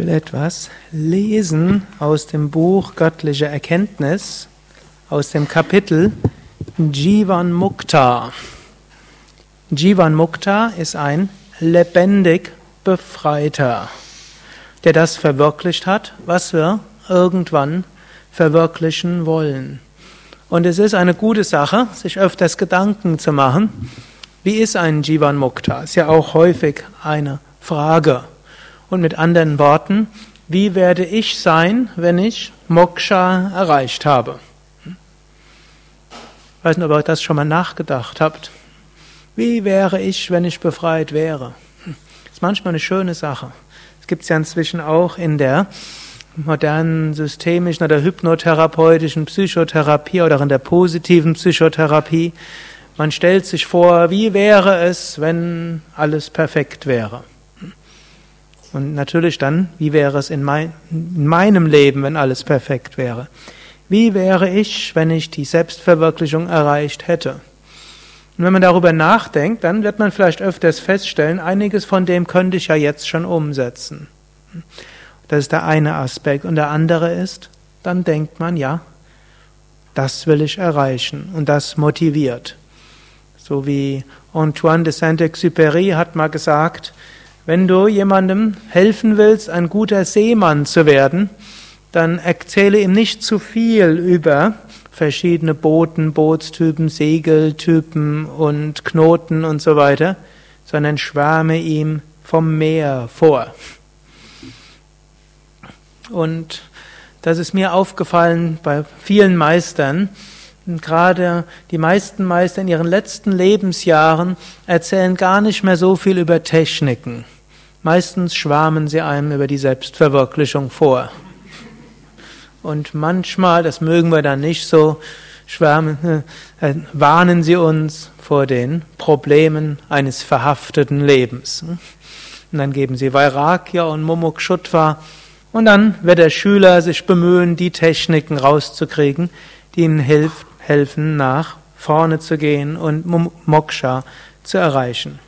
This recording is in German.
will etwas lesen aus dem Buch Göttliche Erkenntnis, aus dem Kapitel Jivan Mukta. Jivan Mukta ist ein lebendig Befreiter, der das verwirklicht hat, was wir irgendwann verwirklichen wollen. Und es ist eine gute Sache, sich öfters Gedanken zu machen, wie ist ein Jivan Mukta? Ist ja auch häufig eine Frage. Und mit anderen Worten, wie werde ich sein, wenn ich Moksha erreicht habe? Ich weiß nicht, ob ihr das schon mal nachgedacht habt. Wie wäre ich, wenn ich befreit wäre? Das ist manchmal eine schöne Sache. Es gibt es ja inzwischen auch in der modernen systemischen oder hypnotherapeutischen Psychotherapie oder in der positiven Psychotherapie. Man stellt sich vor, wie wäre es, wenn alles perfekt wäre? Und natürlich dann, wie wäre es in, mein, in meinem Leben, wenn alles perfekt wäre? Wie wäre ich, wenn ich die Selbstverwirklichung erreicht hätte? Und wenn man darüber nachdenkt, dann wird man vielleicht öfters feststellen, einiges von dem könnte ich ja jetzt schon umsetzen. Das ist der eine Aspekt. Und der andere ist, dann denkt man, ja, das will ich erreichen. Und das motiviert. So wie Antoine de Saint-Exupéry hat mal gesagt, wenn du jemandem helfen willst, ein guter Seemann zu werden, dann erzähle ihm nicht zu viel über verschiedene Booten, Bootstypen, Segeltypen und Knoten und so weiter, sondern schwärme ihm vom Meer vor. Und das ist mir aufgefallen bei vielen Meistern, und gerade die meisten Meister in ihren letzten Lebensjahren erzählen gar nicht mehr so viel über Techniken. Meistens schwärmen sie einem über die Selbstverwirklichung vor. Und manchmal, das mögen wir dann nicht so, schwärmen, äh, warnen sie uns vor den Problemen eines verhafteten Lebens. Und dann geben sie Vairagya und Mumukshutva und dann wird der Schüler sich bemühen, die Techniken rauszukriegen, die ihnen hilft, helfen, nach vorne zu gehen und Moksha zu erreichen.